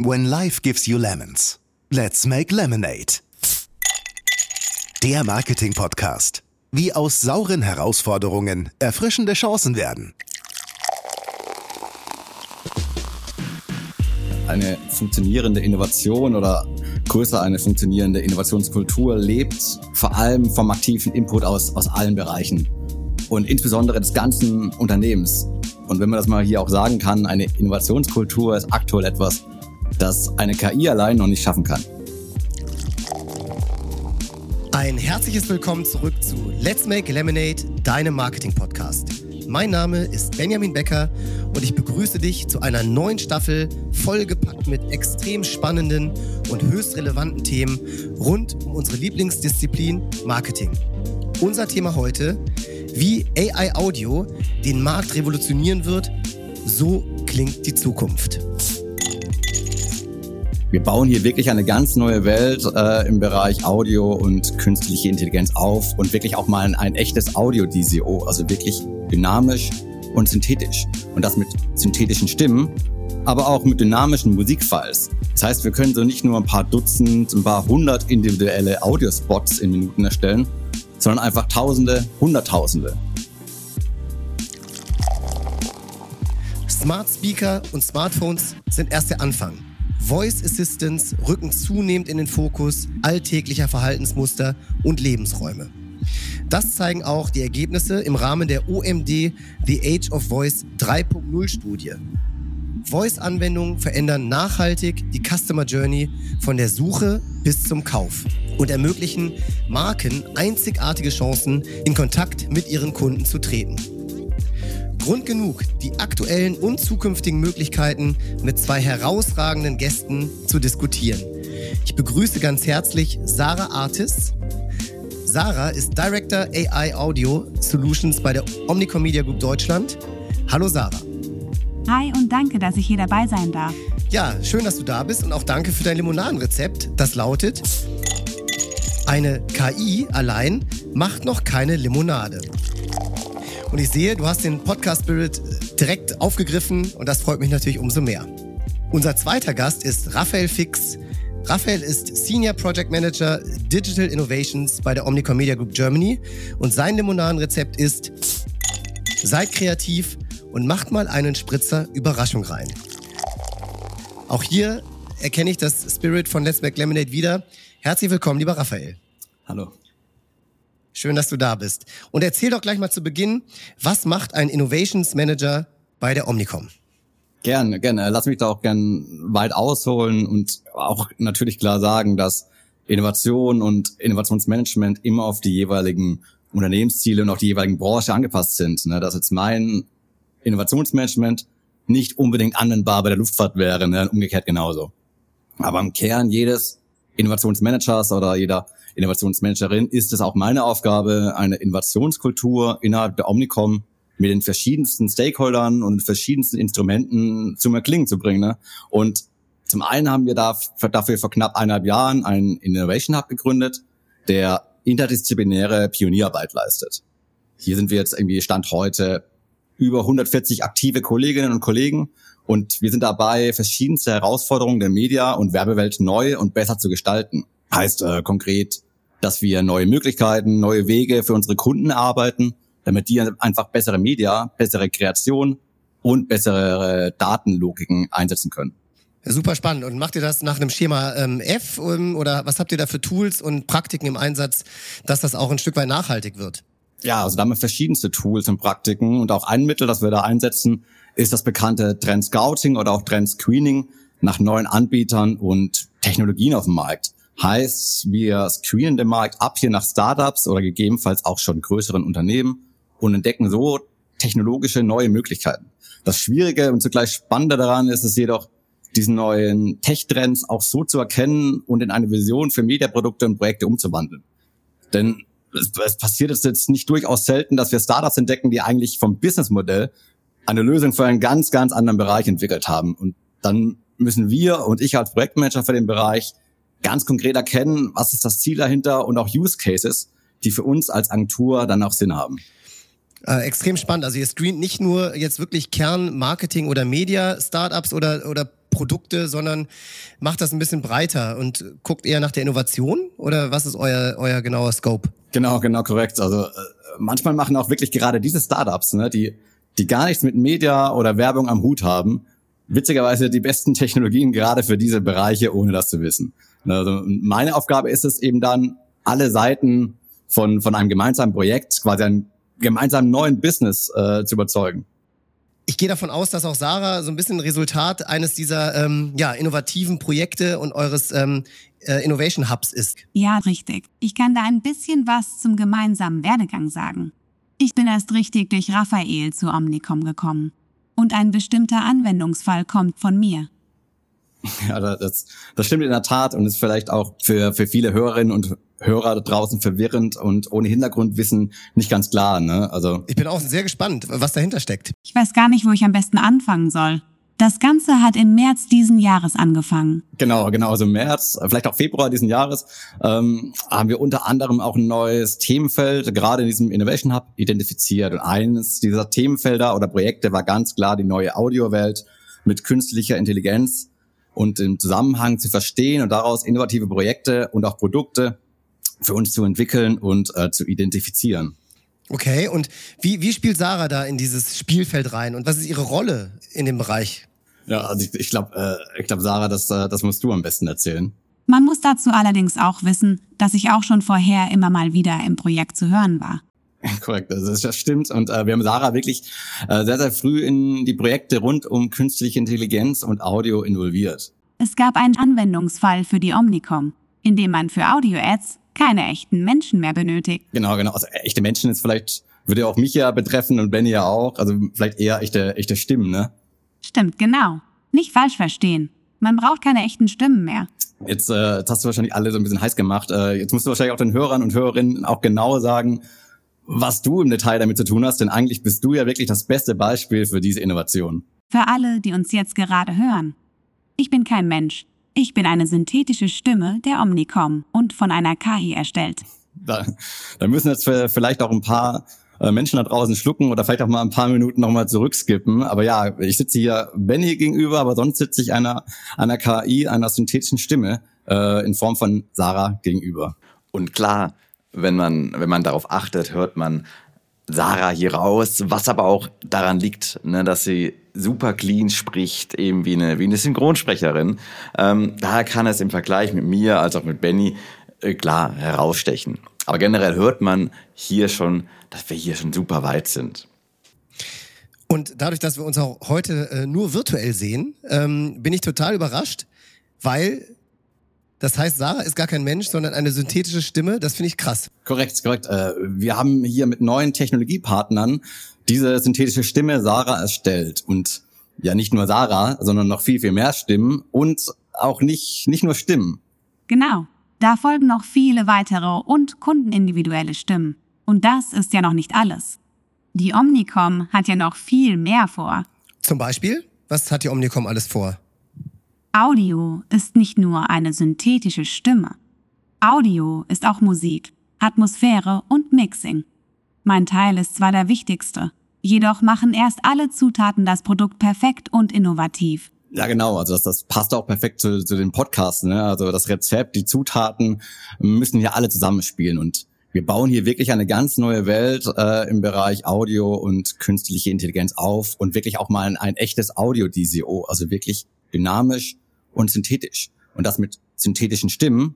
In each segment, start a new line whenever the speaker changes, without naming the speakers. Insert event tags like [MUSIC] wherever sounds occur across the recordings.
When life gives you lemons, let's make lemonade. Der Marketing-Podcast. Wie aus sauren Herausforderungen erfrischende Chancen werden.
Eine funktionierende Innovation oder größer eine funktionierende Innovationskultur lebt vor allem vom aktiven Input aus, aus allen Bereichen und insbesondere des ganzen Unternehmens. Und wenn man das mal hier auch sagen kann, eine Innovationskultur ist aktuell etwas, das eine KI allein noch nicht schaffen kann.
Ein herzliches Willkommen zurück zu Let's Make Lemonade, deinem Marketing-Podcast. Mein Name ist Benjamin Becker und ich begrüße dich zu einer neuen Staffel, vollgepackt mit extrem spannenden und höchst relevanten Themen rund um unsere Lieblingsdisziplin Marketing. Unser Thema heute, wie AI Audio den Markt revolutionieren wird, so klingt die Zukunft.
Wir bauen hier wirklich eine ganz neue Welt äh, im Bereich Audio und künstliche Intelligenz auf und wirklich auch mal ein, ein echtes Audio-DCO, also wirklich dynamisch und synthetisch. Und das mit synthetischen Stimmen, aber auch mit dynamischen Musikfiles. Das heißt, wir können so nicht nur ein paar Dutzend, ein paar hundert individuelle Audiospots in Minuten erstellen, sondern einfach Tausende, Hunderttausende.
Smart Speaker und Smartphones sind erst der Anfang. Voice Assistants rücken zunehmend in den Fokus alltäglicher Verhaltensmuster und Lebensräume. Das zeigen auch die Ergebnisse im Rahmen der OMD The Age of Voice 3.0 Studie. Voice-Anwendungen verändern nachhaltig die Customer Journey von der Suche bis zum Kauf und ermöglichen Marken einzigartige Chancen, in Kontakt mit ihren Kunden zu treten. Grund genug, die aktuellen und zukünftigen Möglichkeiten mit zwei herausragenden Gästen zu diskutieren. Ich begrüße ganz herzlich Sarah Artis. Sarah ist Director AI Audio Solutions bei der Omnicom Media Group Deutschland. Hallo Sarah.
Hi und danke, dass ich hier dabei sein darf.
Ja, schön, dass du da bist und auch danke für dein Limonadenrezept. Das lautet, eine KI allein macht noch keine Limonade. Und ich sehe, du hast den Podcast Spirit direkt aufgegriffen und das freut mich natürlich umso mehr. Unser zweiter Gast ist Raphael Fix. Raphael ist Senior Project Manager Digital Innovations bei der Omnicom Media Group Germany und sein Limonadenrezept ist Seid kreativ und macht mal einen Spritzer Überraschung rein. Auch hier erkenne ich das Spirit von Let's Make Lemonade wieder. Herzlich willkommen, lieber Raphael.
Hallo.
Schön, dass du da bist. Und erzähl doch gleich mal zu Beginn, was macht ein Innovations Manager bei der Omnicom?
Gerne, gerne. Lass mich da auch gern weit ausholen und auch natürlich klar sagen, dass Innovation und Innovationsmanagement immer auf die jeweiligen Unternehmensziele und auch die jeweiligen Branche angepasst sind. Ne? Dass jetzt mein Innovationsmanagement nicht unbedingt anwendbar bei der Luftfahrt wäre, ne? umgekehrt genauso. Aber im Kern jedes Innovationsmanagers oder jeder Innovationsmanagerin ist es auch meine Aufgabe, eine Innovationskultur innerhalb der Omnicom mit den verschiedensten Stakeholdern und verschiedensten Instrumenten zum Erklingen zu bringen. Ne? Und zum einen haben wir dafür vor knapp eineinhalb Jahren einen Innovation Hub gegründet, der interdisziplinäre Pionierarbeit leistet. Hier sind wir jetzt irgendwie Stand heute über 140 aktive Kolleginnen und Kollegen und wir sind dabei, verschiedenste Herausforderungen der Media- und Werbewelt neu und besser zu gestalten. Heißt äh, konkret, dass wir neue Möglichkeiten, neue Wege für unsere Kunden erarbeiten, damit die einfach bessere Media, bessere Kreation und bessere Datenlogiken einsetzen können.
Super spannend. Und macht ihr das nach einem Schema ähm, F um, oder was habt ihr da für Tools und Praktiken im Einsatz, dass das auch ein Stück weit nachhaltig wird?
Ja, also da haben wir verschiedenste Tools und Praktiken und auch ein Mittel, das wir da einsetzen, ist das bekannte Trend Scouting oder auch Trend Screening nach neuen Anbietern und Technologien auf dem Markt. Heißt, wir screenen den Markt ab hier nach Startups oder gegebenenfalls auch schon größeren Unternehmen und entdecken so technologische neue Möglichkeiten. Das Schwierige und zugleich Spannende daran ist es jedoch, diesen neuen Tech-Trends auch so zu erkennen und in eine Vision für Mediaprodukte und Projekte umzuwandeln. Denn es, es passiert jetzt nicht durchaus selten, dass wir Startups entdecken, die eigentlich vom Businessmodell eine Lösung für einen ganz, ganz anderen Bereich entwickelt haben. Und dann müssen wir und ich als Projektmanager für den Bereich ganz konkret erkennen, was ist das Ziel dahinter und auch Use Cases, die für uns als Agentur dann auch Sinn haben.
Äh, extrem spannend. Also ihr screent nicht nur jetzt wirklich Kern Marketing oder Media Startups oder oder Produkte, sondern macht das ein bisschen breiter und guckt eher nach der Innovation? Oder was ist euer, euer genauer Scope?
Genau, genau, korrekt. Also äh, manchmal machen auch wirklich gerade diese Startups, ne, die, die gar nichts mit Media oder Werbung am Hut haben, witzigerweise die besten Technologien gerade für diese Bereiche, ohne das zu wissen. Also meine Aufgabe ist es eben dann, alle Seiten von, von einem gemeinsamen Projekt, quasi einen gemeinsamen neuen Business äh, zu überzeugen.
Ich gehe davon aus, dass auch Sarah so ein bisschen Resultat eines dieser ähm, ja, innovativen Projekte und eures ähm, äh, Innovation Hubs ist.
Ja, richtig. Ich kann da ein bisschen was zum gemeinsamen Werdegang sagen. Ich bin erst richtig durch Raphael zu Omnicom gekommen. Und ein bestimmter Anwendungsfall kommt von mir. [LAUGHS]
Ja, das, das stimmt in der Tat und ist vielleicht auch für, für viele Hörerinnen und Hörer da draußen verwirrend und ohne Hintergrundwissen nicht ganz klar. Ne? Also
ich bin auch sehr gespannt, was dahinter steckt.
Ich weiß gar nicht, wo ich am besten anfangen soll. Das Ganze hat im März diesen Jahres angefangen.
Genau, genau. Also März, vielleicht auch Februar diesen Jahres, ähm, haben wir unter anderem auch ein neues Themenfeld, gerade in diesem Innovation Hub, identifiziert. Und eines dieser Themenfelder oder Projekte war ganz klar die neue Audiowelt mit künstlicher Intelligenz und im Zusammenhang zu verstehen und daraus innovative Projekte und auch Produkte für uns zu entwickeln und äh, zu identifizieren.
Okay, und wie, wie spielt Sarah da in dieses Spielfeld rein und was ist ihre Rolle in dem Bereich?
Ja, also ich, ich glaube, äh, ich glaube, Sarah, das, äh, das musst du am besten erzählen.
Man muss dazu allerdings auch wissen, dass ich auch schon vorher immer mal wieder im Projekt zu hören war. [LAUGHS]
Korrekt, also das stimmt. Und äh, wir haben Sarah wirklich äh, sehr, sehr früh in die Projekte rund um künstliche Intelligenz und Audio involviert.
Es gab einen Anwendungsfall für die Omnicom, in dem man für Audio-Ads keine echten Menschen mehr benötigt.
Genau, genau. Also echte Menschen ist vielleicht, würde ja auch mich ja betreffen und Benny ja auch. Also vielleicht eher echte, echte Stimmen, ne?
Stimmt, genau. Nicht falsch verstehen. Man braucht keine echten Stimmen mehr.
Jetzt, äh, jetzt hast du wahrscheinlich alle so ein bisschen heiß gemacht. Äh, jetzt musst du wahrscheinlich auch den Hörern und Hörerinnen auch genau sagen, was du im Detail damit zu tun hast, denn eigentlich bist du ja wirklich das beste Beispiel für diese Innovation.
Für alle, die uns jetzt gerade hören. Ich bin kein Mensch. Ich bin eine synthetische Stimme der Omnicom und von einer KI erstellt.
Da, da müssen jetzt vielleicht auch ein paar äh, Menschen da draußen schlucken oder vielleicht auch mal ein paar Minuten nochmal zurückskippen. Aber ja, ich sitze hier Benny gegenüber, aber sonst sitze ich einer, einer KI, einer synthetischen Stimme äh, in Form von Sarah gegenüber.
Und klar, wenn man, wenn man darauf achtet, hört man Sarah hier raus, was aber auch daran liegt, ne, dass sie super clean spricht, eben wie eine, wie eine Synchronsprecherin. Ähm, daher kann es im Vergleich mit mir als auch mit Benny äh, klar herausstechen. Aber generell hört man hier schon, dass wir hier schon super weit sind.
Und dadurch, dass wir uns auch heute äh, nur virtuell sehen, ähm, bin ich total überrascht, weil das heißt, Sarah ist gar kein Mensch, sondern eine synthetische Stimme. Das finde ich krass.
Korrekt, korrekt. Äh, wir haben hier mit neuen Technologiepartnern diese synthetische Stimme Sarah erstellt. Und ja, nicht nur Sarah, sondern noch viel, viel mehr Stimmen und auch nicht, nicht nur Stimmen.
Genau. Da folgen noch viele weitere und kundenindividuelle Stimmen. Und das ist ja noch nicht alles. Die Omnicom hat ja noch viel mehr vor.
Zum Beispiel? Was hat die Omnicom alles vor?
Audio ist nicht nur eine synthetische Stimme. Audio ist auch Musik, Atmosphäre und Mixing. Mein Teil ist zwar der wichtigste, jedoch machen erst alle Zutaten das Produkt perfekt und innovativ.
Ja, genau. Also das, das passt auch perfekt zu, zu den Podcasts. Ne? Also das Rezept, die Zutaten müssen hier alle zusammenspielen. Und wir bauen hier wirklich eine ganz neue Welt äh, im Bereich Audio und künstliche Intelligenz auf und wirklich auch mal ein, ein echtes Audio-DCO, also wirklich dynamisch und synthetisch. Und das mit synthetischen Stimmen,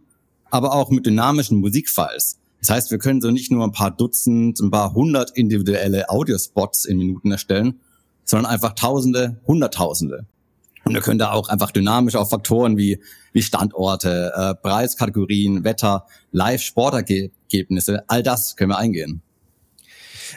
aber auch mit dynamischen Musikfiles. Das heißt, wir können so nicht nur ein paar Dutzend, ein paar hundert individuelle Audiospots in Minuten erstellen, sondern einfach Tausende, Hunderttausende. Und wir können da auch einfach dynamisch auf Faktoren wie, wie Standorte, äh, Preiskategorien, Wetter, Live-Sportergebnisse, all das können wir eingehen.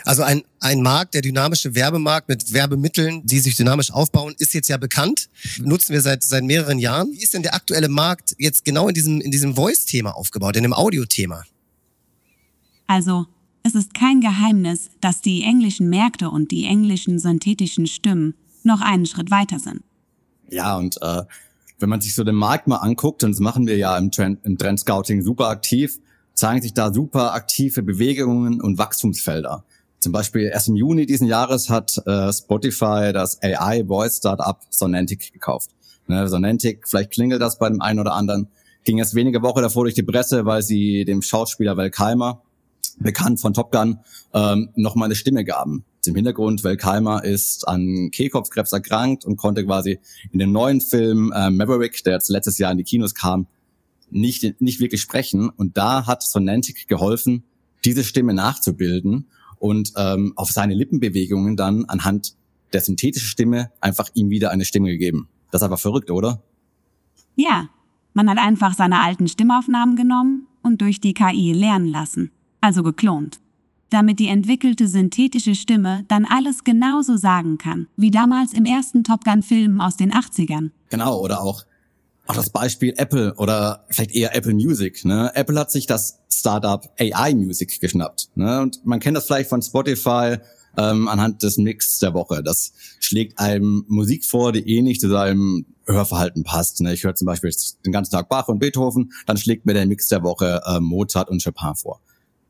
Also ein, ein Markt, der dynamische Werbemarkt mit Werbemitteln, die sich dynamisch aufbauen, ist jetzt ja bekannt. Nutzen wir seit, seit mehreren Jahren. Wie ist denn der aktuelle Markt jetzt genau in diesem, in diesem Voice-Thema aufgebaut, in dem Audio-Thema?
Also, es ist kein Geheimnis, dass die englischen Märkte und die englischen synthetischen Stimmen noch einen Schritt weiter sind.
Ja, und äh, wenn man sich so den Markt mal anguckt, und das machen wir ja im Trend, im Trend Scouting super aktiv, zeigen sich da super aktive Bewegungen und Wachstumsfelder. Zum Beispiel erst im Juni diesen Jahres hat äh, Spotify das AI Voice Startup Sonantic gekauft. Ne, Sonantic, vielleicht klingelt das bei dem einen oder anderen. Ging jetzt wenige Woche davor durch die Presse, weil sie dem Schauspieler Welkheimer, bekannt von Top Gun, ähm, noch mal eine Stimme gaben. Zum Hintergrund, Welkheimer ist an Kehlkopfkrebs erkrankt und konnte quasi in dem neuen Film äh, Maverick, der jetzt letztes Jahr in die Kinos kam, nicht, nicht wirklich sprechen. Und da hat Sonantic geholfen, diese Stimme nachzubilden und ähm, auf seine Lippenbewegungen dann anhand der synthetischen Stimme einfach ihm wieder eine Stimme gegeben. Das ist aber verrückt, oder?
Ja, man hat einfach seine alten Stimmaufnahmen genommen und durch die KI lernen lassen, also geklont, damit die entwickelte synthetische Stimme dann alles genauso sagen kann, wie damals im ersten Top Gun-Film aus den 80ern.
Genau, oder auch auch das Beispiel Apple oder vielleicht eher Apple Music. Ne? Apple hat sich das Startup AI Music geschnappt. Ne? Und man kennt das vielleicht von Spotify ähm, anhand des Mix der Woche. Das schlägt einem Musik vor, die eh nicht zu seinem Hörverhalten passt. Ne? Ich höre zum Beispiel den ganzen Tag Bach und Beethoven, dann schlägt mir der Mix der Woche äh, Mozart und Chopin vor.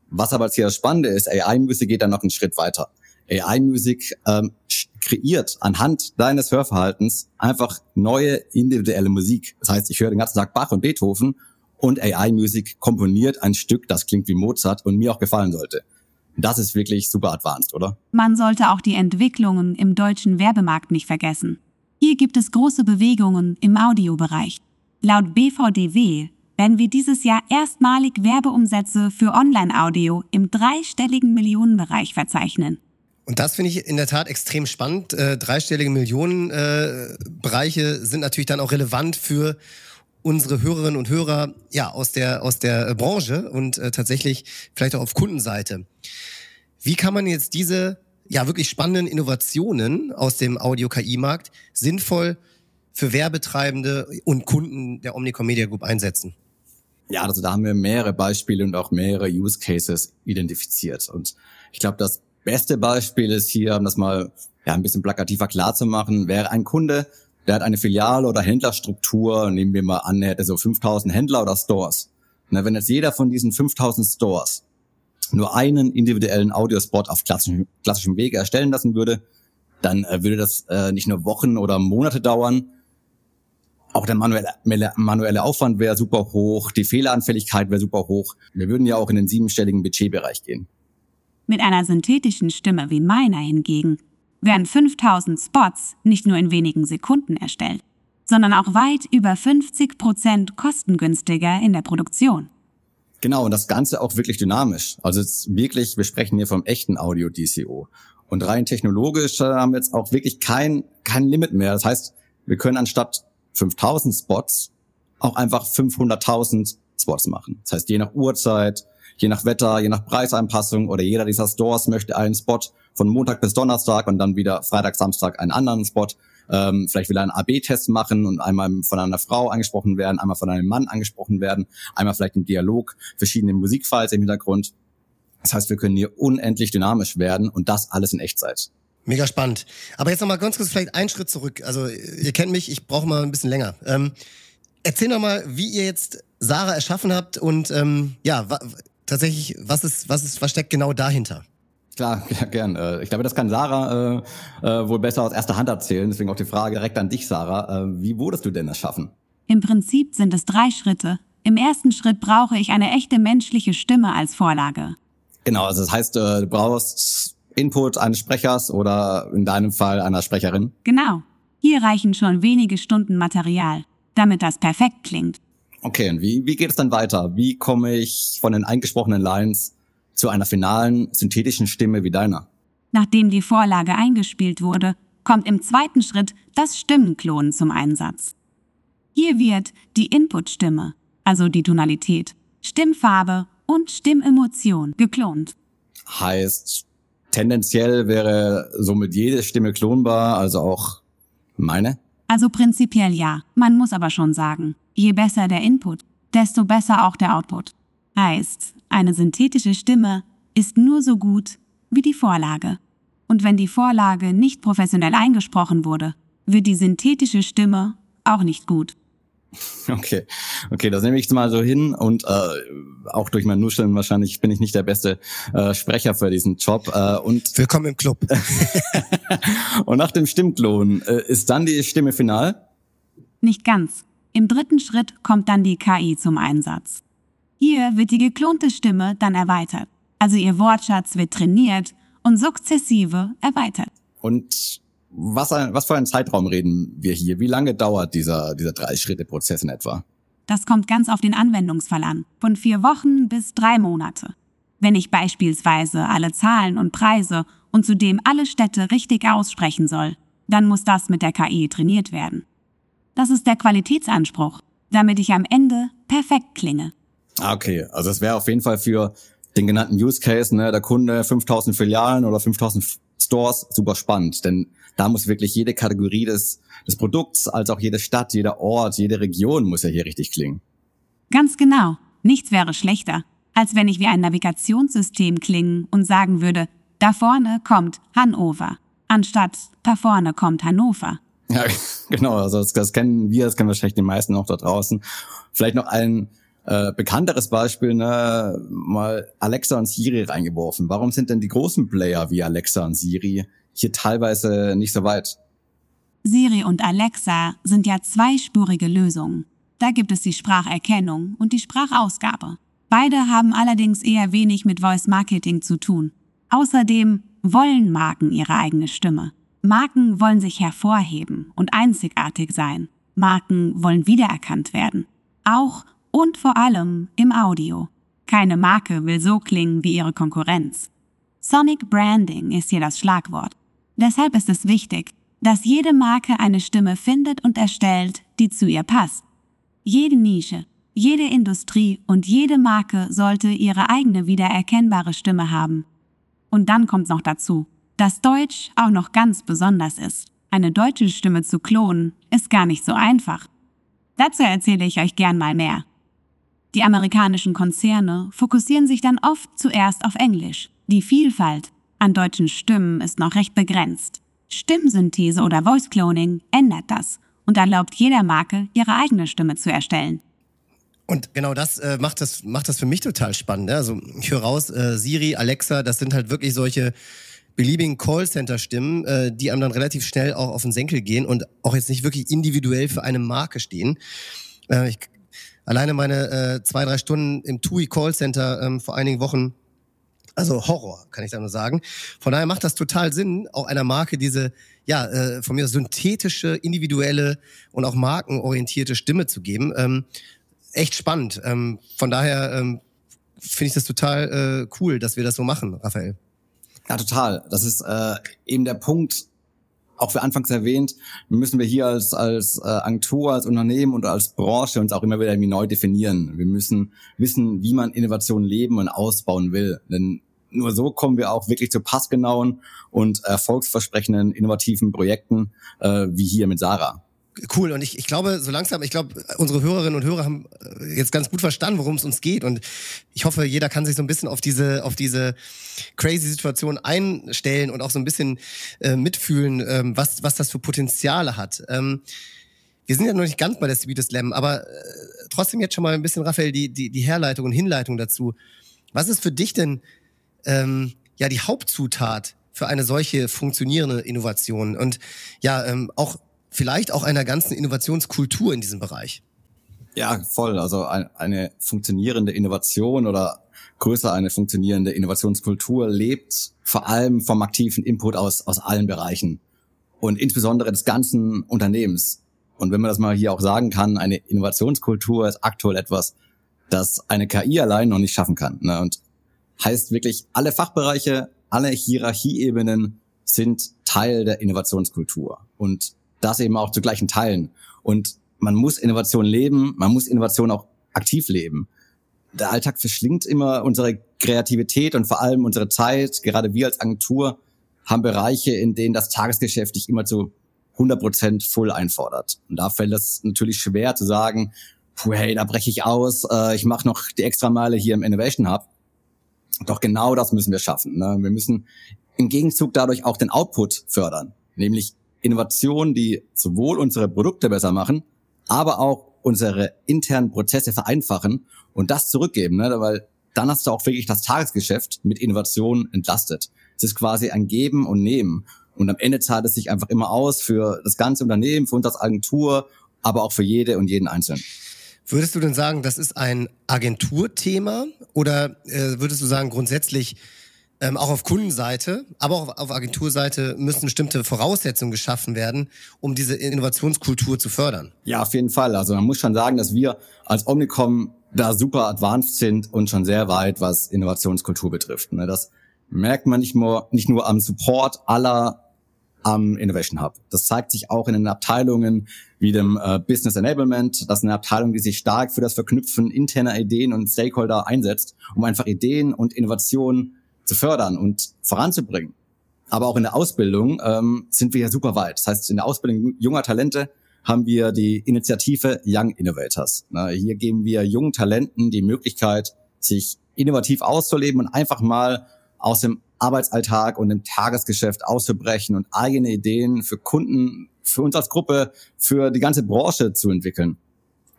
Was aber jetzt hier das Spannende ist, AI Music geht dann noch einen Schritt weiter. AI Music ähm, kreiert anhand deines Hörverhaltens einfach neue individuelle Musik. Das heißt, ich höre den ganzen Tag Bach und Beethoven und AI Music komponiert ein Stück, das klingt wie Mozart und mir auch gefallen sollte. Das ist wirklich super advanced, oder?
Man sollte auch die Entwicklungen im deutschen Werbemarkt nicht vergessen. Hier gibt es große Bewegungen im Audiobereich. Laut BVDW werden wir dieses Jahr erstmalig Werbeumsätze für Online-Audio im dreistelligen Millionenbereich verzeichnen.
Und das finde ich in der Tat extrem spannend. Äh, dreistellige Millionenbereiche äh, sind natürlich dann auch relevant für unsere Hörerinnen und Hörer ja aus der aus der Branche und äh, tatsächlich vielleicht auch auf Kundenseite. Wie kann man jetzt diese ja wirklich spannenden Innovationen aus dem Audio-KI-Markt sinnvoll für Werbetreibende und Kunden der Omnicom Media Group einsetzen?
Ja, also da haben wir mehrere Beispiele und auch mehrere Use Cases identifiziert. Und ich glaube, das beste Beispiel ist hier, um das mal ja, ein bisschen plakativer klar zu machen, wäre ein Kunde, der hat eine Filiale oder Händlerstruktur, nehmen wir mal an, er hätte so 5000 Händler oder Stores. Na, wenn jetzt jeder von diesen 5000 Stores nur einen individuellen Audiospot auf klassischem, klassischem Wege erstellen lassen würde, dann äh, würde das äh, nicht nur Wochen oder Monate dauern. Auch der manuelle, manuelle Aufwand wäre super hoch, die Fehleranfälligkeit wäre super hoch. Wir würden ja auch in den siebenstelligen Budgetbereich gehen.
Mit einer synthetischen Stimme wie meiner hingegen werden 5000 Spots nicht nur in wenigen Sekunden erstellt, sondern auch weit über 50 Prozent kostengünstiger in der Produktion.
Genau, und das Ganze auch wirklich dynamisch. Also jetzt wirklich, wir sprechen hier vom echten Audio-DCO. Und rein technologisch äh, haben wir jetzt auch wirklich kein, kein Limit mehr. Das heißt, wir können anstatt 5000 Spots auch einfach 500.000 Spots machen. Das heißt, je nach Uhrzeit, je nach Wetter, je nach Preisanpassung oder jeder dieser Stores möchte einen Spot von Montag bis Donnerstag und dann wieder Freitag, Samstag einen anderen Spot. Ähm, vielleicht will er einen AB-Test machen und einmal von einer Frau angesprochen werden, einmal von einem Mann angesprochen werden, einmal vielleicht im Dialog, verschiedene Musikfiles im Hintergrund. Das heißt, wir können hier unendlich dynamisch werden und das alles in Echtzeit.
Mega spannend. Aber jetzt nochmal ganz kurz vielleicht einen Schritt zurück. Also ihr kennt mich, ich brauche mal ein bisschen länger. Ähm, erzähl doch mal, wie ihr jetzt Sarah erschaffen habt und ähm, ja, tatsächlich, was ist, was ist, was steckt genau dahinter?
Klar, [LAUGHS] ja, gern. Äh, ich glaube, das kann Sarah äh, äh, wohl besser aus erster Hand erzählen. Deswegen auch die Frage direkt an dich, Sarah. Äh, wie wurdest du denn das schaffen?
Im Prinzip sind es drei Schritte. Im ersten Schritt brauche ich eine echte menschliche Stimme als Vorlage.
Genau, also das heißt, äh, du brauchst Input eines Sprechers oder in deinem Fall einer Sprecherin.
Genau. Hier reichen schon wenige Stunden Material, damit das perfekt klingt.
Okay, und wie, wie geht es dann weiter? Wie komme ich von den eingesprochenen Lines zu einer finalen synthetischen Stimme wie deiner?
Nachdem die Vorlage eingespielt wurde, kommt im zweiten Schritt das Stimmenklonen zum Einsatz. Hier wird die Inputstimme, also die Tonalität, Stimmfarbe und Stimmemotion geklont.
Heißt, tendenziell wäre somit jede Stimme klonbar, also auch meine?
Also prinzipiell ja. Man muss aber schon sagen, je besser der Input, desto besser auch der Output. Heißt, eine synthetische Stimme ist nur so gut wie die Vorlage. Und wenn die Vorlage nicht professionell eingesprochen wurde, wird die synthetische Stimme auch nicht gut.
Okay, okay, das nehme ich jetzt mal so hin und äh, auch durch mein Nuscheln wahrscheinlich bin ich nicht der beste äh, Sprecher für diesen Job. Äh, und
Willkommen im Club. [LAUGHS]
und nach dem Stimmklon äh, ist dann die Stimme final?
Nicht ganz. Im dritten Schritt kommt dann die KI zum Einsatz. Hier wird die geklonte Stimme dann erweitert. Also ihr Wortschatz wird trainiert und sukzessive erweitert.
Und was, was für einen Zeitraum reden wir hier? Wie lange dauert dieser, dieser Drei-Schritte-Prozess in etwa?
Das kommt ganz auf den Anwendungsfall an. Von vier Wochen bis drei Monate. Wenn ich beispielsweise alle Zahlen und Preise und zudem alle Städte richtig aussprechen soll, dann muss das mit der KI trainiert werden. Das ist der Qualitätsanspruch, damit ich am Ende perfekt klinge.
Ah, okay. Also es wäre auf jeden Fall für den genannten Use Case, ne, der Kunde 5000 Filialen oder 5000 Stores super spannend, denn da muss wirklich jede Kategorie des, des Produkts, als auch jede Stadt, jeder Ort, jede Region muss ja hier richtig klingen.
Ganz genau. Nichts wäre schlechter, als wenn ich wie ein Navigationssystem klingen und sagen würde, da vorne kommt Hannover, anstatt da vorne kommt Hannover. [LAUGHS]
Ja, genau. Also das, das kennen wir, das kennen wahrscheinlich die meisten auch da draußen. Vielleicht noch ein äh, bekannteres Beispiel, ne, mal Alexa und Siri reingeworfen. Warum sind denn die großen Player wie Alexa und Siri hier teilweise nicht so weit?
Siri und Alexa sind ja zweispurige Lösungen. Da gibt es die Spracherkennung und die Sprachausgabe. Beide haben allerdings eher wenig mit Voice Marketing zu tun. Außerdem wollen Marken ihre eigene Stimme. Marken wollen sich hervorheben und einzigartig sein. Marken wollen wiedererkannt werden. Auch und vor allem im Audio. Keine Marke will so klingen wie ihre Konkurrenz. Sonic Branding ist hier das Schlagwort. Deshalb ist es wichtig, dass jede Marke eine Stimme findet und erstellt, die zu ihr passt. Jede Nische, jede Industrie und jede Marke sollte ihre eigene wiedererkennbare Stimme haben. Und dann kommt noch dazu, dass Deutsch auch noch ganz besonders ist. Eine deutsche Stimme zu klonen ist gar nicht so einfach. Dazu erzähle ich euch gern mal mehr. Die amerikanischen Konzerne fokussieren sich dann oft zuerst auf Englisch. Die Vielfalt an deutschen Stimmen ist noch recht begrenzt. Stimmsynthese oder Voice Cloning ändert das und erlaubt jeder Marke, ihre eigene Stimme zu erstellen.
Und genau das äh, macht das macht das für mich total spannend. Ne? Also ich höre raus, äh, Siri, Alexa, das sind halt wirklich solche beliebigen Callcenter-Stimmen, äh, die einem dann relativ schnell auch auf den Senkel gehen und auch jetzt nicht wirklich individuell für eine Marke stehen. Äh, ich, alleine meine äh, zwei drei Stunden im TUI Callcenter ähm, vor einigen Wochen also Horror, kann ich da nur sagen. Von daher macht das total Sinn, auch einer Marke diese, ja, äh, von mir synthetische, individuelle und auch markenorientierte Stimme zu geben. Ähm, echt spannend. Ähm, von daher ähm, finde ich das total äh, cool, dass wir das so machen, Raphael.
Ja, total. Das ist äh, eben der Punkt, auch für anfangs erwähnt, müssen wir hier als, als äh, Agentur, als Unternehmen und als Branche uns auch immer wieder irgendwie neu definieren. Wir müssen wissen, wie man Innovation leben und ausbauen will. Denn nur so kommen wir auch wirklich zu passgenauen und erfolgsversprechenden innovativen Projekten, äh, wie hier mit Sarah.
Cool. Und ich, ich glaube, so langsam, ich glaube, unsere Hörerinnen und Hörer haben äh, jetzt ganz gut verstanden, worum es uns geht. Und ich hoffe, jeder kann sich so ein bisschen auf diese, auf diese crazy Situation einstellen und auch so ein bisschen äh, mitfühlen, ähm, was, was das für Potenziale hat. Ähm, wir sind ja noch nicht ganz bei der Speed Slam, aber äh, trotzdem jetzt schon mal ein bisschen, Raphael, die, die, die Herleitung und Hinleitung dazu. Was ist für dich denn ähm, ja die Hauptzutat für eine solche funktionierende Innovation? Und ja, ähm, auch vielleicht auch einer ganzen Innovationskultur in diesem Bereich.
Ja, voll. Also eine funktionierende Innovation oder größer eine funktionierende Innovationskultur lebt vor allem vom aktiven Input aus, aus allen Bereichen und insbesondere des ganzen Unternehmens. Und wenn man das mal hier auch sagen kann, eine Innovationskultur ist aktuell etwas, das eine KI allein noch nicht schaffen kann. Ne? Und heißt wirklich, alle Fachbereiche, alle Hierarchieebenen sind Teil der Innovationskultur. Und das eben auch zu gleichen Teilen. Und man muss Innovation leben, man muss Innovation auch aktiv leben. Der Alltag verschlingt immer unsere Kreativität und vor allem unsere Zeit. Gerade wir als Agentur haben Bereiche, in denen das Tagesgeschäft dich immer zu 100 Prozent full einfordert. Und da fällt es natürlich schwer zu sagen, puh, hey, da breche ich aus, äh, ich mache noch die extra Meile hier im Innovation Hub. Doch genau das müssen wir schaffen. Ne? Wir müssen im Gegenzug dadurch auch den Output fördern, nämlich Innovationen, die sowohl unsere Produkte besser machen, aber auch unsere internen Prozesse vereinfachen und das zurückgeben, ne? weil dann hast du auch wirklich das Tagesgeschäft mit Innovationen entlastet. Es ist quasi ein Geben und Nehmen. Und am Ende zahlt es sich einfach immer aus für das ganze Unternehmen, für uns als Agentur aber auch für jede und jeden Einzelnen.
Würdest du denn sagen, das ist ein Agenturthema oder äh, würdest du sagen, grundsätzlich ähm, auch auf Kundenseite, aber auch auf Agenturseite müssen bestimmte Voraussetzungen geschaffen werden, um diese Innovationskultur zu fördern?
Ja, auf jeden Fall. Also man muss schon sagen, dass wir als Omnicom da super advanced sind und schon sehr weit, was Innovationskultur betrifft. Ne? Das merkt man nicht nur, nicht nur am Support aller am Innovation Hub. Das zeigt sich auch in den Abteilungen wie dem äh, Business Enablement. Das ist eine Abteilung, die sich stark für das Verknüpfen interner Ideen und Stakeholder einsetzt, um einfach Ideen und Innovationen zu fördern und voranzubringen. Aber auch in der Ausbildung ähm, sind wir ja super weit. Das heißt, in der Ausbildung junger Talente haben wir die Initiative Young Innovators. Na, hier geben wir jungen Talenten die Möglichkeit, sich innovativ auszuleben und einfach mal aus dem Arbeitsalltag und dem Tagesgeschäft auszubrechen und eigene Ideen für Kunden, für uns als Gruppe, für die ganze Branche zu entwickeln.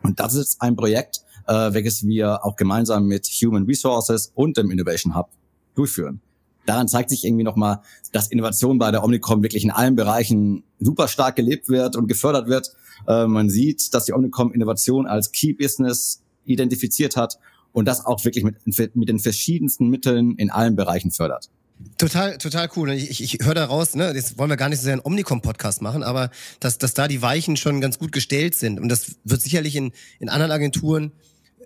Und das ist ein Projekt, äh, welches wir auch gemeinsam mit Human Resources und dem Innovation Hub durchführen. Daran zeigt sich irgendwie nochmal, dass Innovation bei der Omnicom wirklich in allen Bereichen super stark gelebt wird und gefördert wird. Äh, man sieht, dass die Omnicom Innovation als Key Business identifiziert hat und das auch wirklich mit, mit den verschiedensten Mitteln in allen Bereichen fördert.
Total, total cool. Ich, ich, ich höre da raus, ne, jetzt wollen wir gar nicht so sehr einen Omnicom-Podcast machen, aber dass, dass da die Weichen schon ganz gut gestellt sind. Und das wird sicherlich in, in anderen Agenturen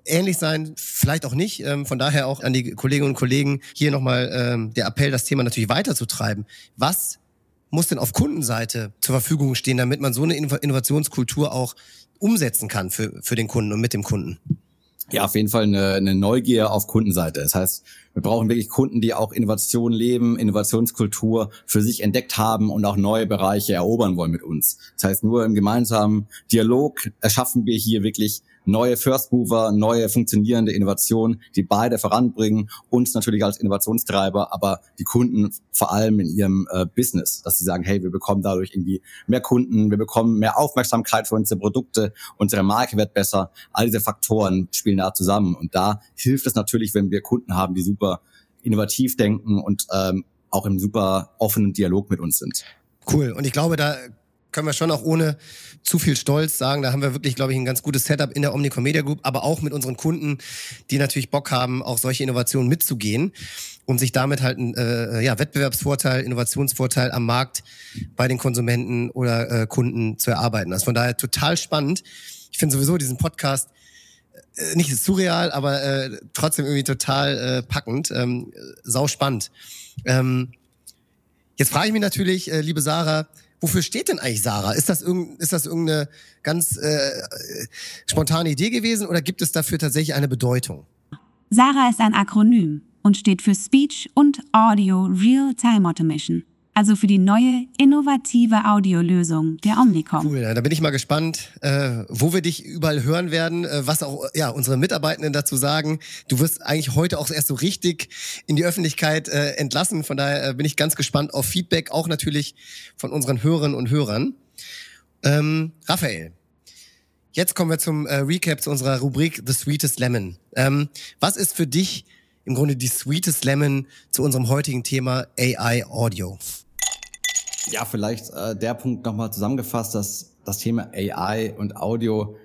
ähnlich sein, vielleicht auch nicht. Ähm, von daher auch an die Kolleginnen und Kollegen hier nochmal ähm, der Appell, das Thema natürlich weiterzutreiben. Was muss denn auf Kundenseite zur Verfügung stehen, damit man so eine Innovationskultur auch umsetzen kann für, für den Kunden und mit dem Kunden?
Ja, auf jeden Fall eine, eine Neugier auf Kundenseite. Das heißt, wir brauchen wirklich Kunden, die auch Innovation leben, Innovationskultur für sich entdeckt haben und auch neue Bereiche erobern wollen mit uns. Das heißt, nur im gemeinsamen Dialog erschaffen wir hier wirklich neue First Mover, neue funktionierende Innovationen, die beide voranbringen, uns natürlich als Innovationstreiber, aber die Kunden vor allem in ihrem äh, Business, dass sie sagen, hey, wir bekommen dadurch irgendwie mehr Kunden, wir bekommen mehr Aufmerksamkeit für unsere Produkte, unsere Marke wird besser. All diese Faktoren spielen da zusammen und da hilft es natürlich, wenn wir Kunden haben, die super innovativ denken und ähm, auch im super offenen Dialog mit uns sind.
Cool. Und ich glaube, da können wir schon auch ohne zu viel Stolz sagen, da haben wir wirklich, glaube ich, ein ganz gutes Setup in der Omnicom Media Group, aber auch mit unseren Kunden, die natürlich Bock haben, auch solche Innovationen mitzugehen, um sich damit halt einen äh, ja, Wettbewerbsvorteil, Innovationsvorteil am Markt bei den Konsumenten oder äh, Kunden zu erarbeiten. Ist von daher total spannend. Ich finde sowieso diesen Podcast äh, nicht surreal, aber äh, trotzdem irgendwie total äh, packend, ähm, sau spannend. Ähm, jetzt frage ich mich natürlich, äh, liebe Sarah, Wofür steht denn eigentlich Sarah? Ist das, irgend, ist das irgendeine ganz äh, spontane Idee gewesen oder gibt es dafür tatsächlich eine Bedeutung?
Sarah ist ein Akronym und steht für Speech und Audio Real-Time Automation also für die neue, innovative Audiolösung der Omnicom.
Cool, da bin ich mal gespannt, äh, wo wir dich überall hören werden, äh, was auch ja unsere Mitarbeitenden dazu sagen. Du wirst eigentlich heute auch erst so richtig in die Öffentlichkeit äh, entlassen, von daher äh, bin ich ganz gespannt auf Feedback, auch natürlich von unseren Hörerinnen und Hörern. Ähm, Raphael, jetzt kommen wir zum äh, Recap zu unserer Rubrik The Sweetest Lemon. Ähm, was ist für dich im Grunde die Sweetest Lemon zu unserem heutigen Thema AI Audio?
Ja, vielleicht äh, der Punkt nochmal zusammengefasst, dass das Thema AI und Audio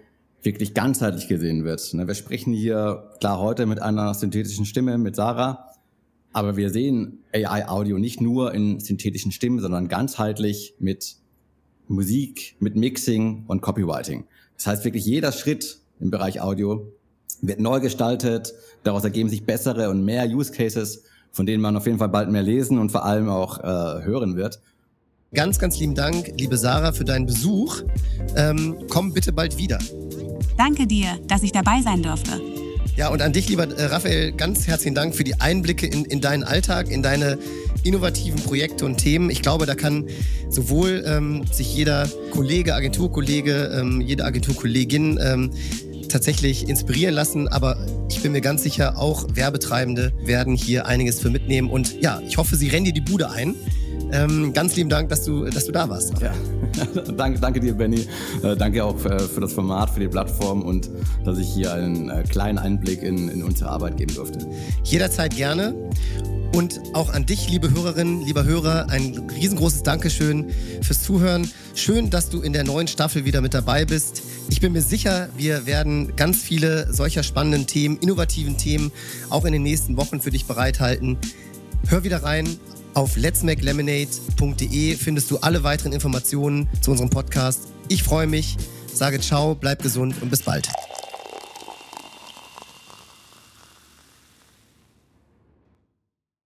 wirklich ganzheitlich gesehen wird. Ne, wir sprechen hier klar heute mit einer synthetischen Stimme, mit Sarah, aber wir sehen AI-Audio nicht nur in synthetischen Stimmen, sondern ganzheitlich mit Musik, mit Mixing und Copywriting. Das heißt wirklich jeder Schritt im Bereich Audio wird neu gestaltet, daraus ergeben sich bessere und mehr Use Cases, von denen man auf jeden Fall bald mehr lesen und vor allem auch äh, hören wird.
Ganz, ganz lieben Dank, liebe Sarah, für deinen Besuch. Ähm, komm bitte bald wieder.
Danke dir, dass ich dabei sein durfte.
Ja, und an dich, lieber äh, Raphael, ganz herzlichen Dank für die Einblicke in, in deinen Alltag, in deine innovativen Projekte und Themen. Ich glaube, da kann sowohl ähm, sich jeder Kollege, Agenturkollege, ähm, jede Agenturkollegin ähm, tatsächlich inspirieren lassen, aber ich bin mir ganz sicher, auch Werbetreibende werden hier einiges für mitnehmen. Und ja, ich hoffe, sie rennen dir die Bude ein. Ähm, ganz lieben Dank, dass du, dass du da warst.
Ja, [LAUGHS] danke, danke dir, Benny. Äh, danke auch für, für, das Format, für die Plattform und dass ich hier einen äh, kleinen Einblick in, in unsere Arbeit geben durfte.
Jederzeit gerne. Und auch an dich, liebe Hörerinnen, lieber Hörer, ein riesengroßes Dankeschön fürs Zuhören. Schön, dass du in der neuen Staffel wieder mit dabei bist. Ich bin mir sicher, wir werden ganz viele solcher spannenden Themen, innovativen Themen auch in den nächsten Wochen für dich bereithalten. Hör wieder rein. Auf letsmakelemonade.de findest du alle weiteren Informationen zu unserem Podcast. Ich freue mich, sage ciao, bleib gesund und bis bald.